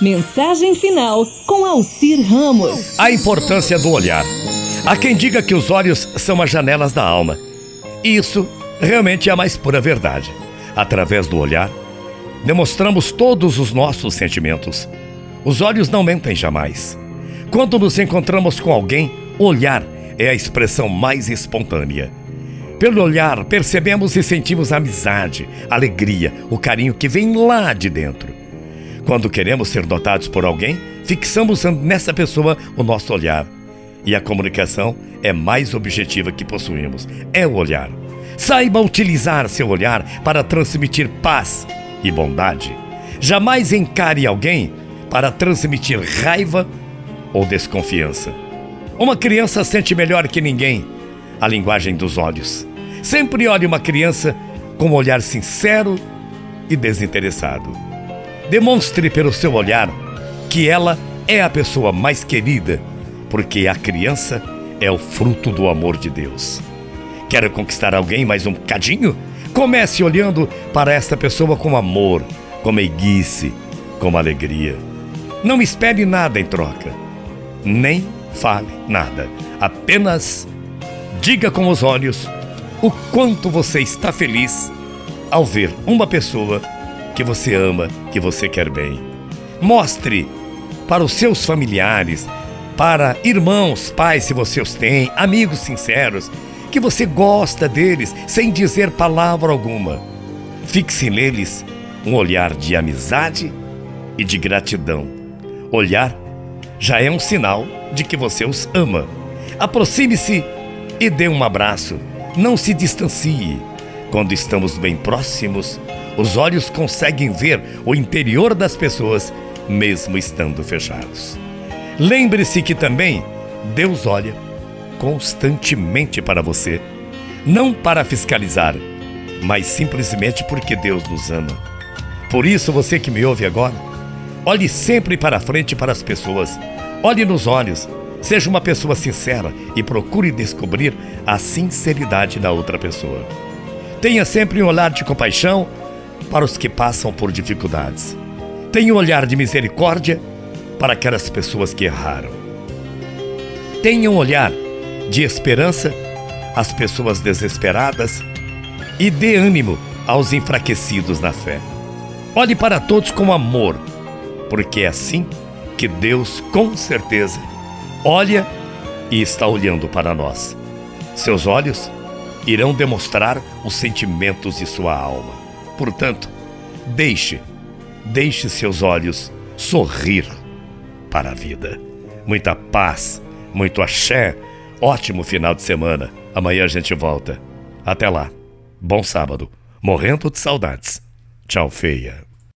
Mensagem final com Alcir Ramos. A importância do olhar. Há quem diga que os olhos são as janelas da alma. Isso realmente é a mais pura verdade. Através do olhar, demonstramos todos os nossos sentimentos. Os olhos não mentem jamais. Quando nos encontramos com alguém, olhar é a expressão mais espontânea. Pelo olhar, percebemos e sentimos a amizade, a alegria, o carinho que vem lá de dentro. Quando queremos ser notados por alguém, fixamos nessa pessoa o nosso olhar. E a comunicação é mais objetiva que possuímos é o olhar. Saiba utilizar seu olhar para transmitir paz e bondade. Jamais encare alguém para transmitir raiva ou desconfiança. Uma criança sente melhor que ninguém a linguagem dos olhos. Sempre olhe uma criança com um olhar sincero e desinteressado. Demonstre pelo seu olhar que ela é a pessoa mais querida, porque a criança é o fruto do amor de Deus. Quer conquistar alguém mais um cadinho? Comece olhando para esta pessoa com amor, com meiguice, com alegria. Não espere nada em troca, nem fale nada. Apenas diga com os olhos o quanto você está feliz ao ver uma pessoa que você ama, que você quer bem. Mostre para os seus familiares, para irmãos, pais, se você os tem, amigos sinceros, que você gosta deles sem dizer palavra alguma. Fixe neles um olhar de amizade e de gratidão. Olhar já é um sinal de que você os ama. Aproxime-se e dê um abraço. Não se distancie. Quando estamos bem próximos, os olhos conseguem ver o interior das pessoas, mesmo estando fechados. Lembre-se que também Deus olha constantemente para você, não para fiscalizar, mas simplesmente porque Deus nos ama. Por isso, você que me ouve agora, olhe sempre para frente para as pessoas, olhe nos olhos, seja uma pessoa sincera e procure descobrir a sinceridade da outra pessoa. Tenha sempre um olhar de compaixão para os que passam por dificuldades. Tenha um olhar de misericórdia para aquelas pessoas que erraram. Tenha um olhar de esperança às pessoas desesperadas e dê ânimo aos enfraquecidos na fé. Olhe para todos com amor, porque é assim que Deus, com certeza, olha e está olhando para nós. Seus olhos irão demonstrar os sentimentos de sua alma. Portanto, deixe, deixe seus olhos sorrir para a vida. Muita paz, muito axé, ótimo final de semana. Amanhã a gente volta. Até lá. Bom sábado. Morrendo de saudades. Tchau, feia.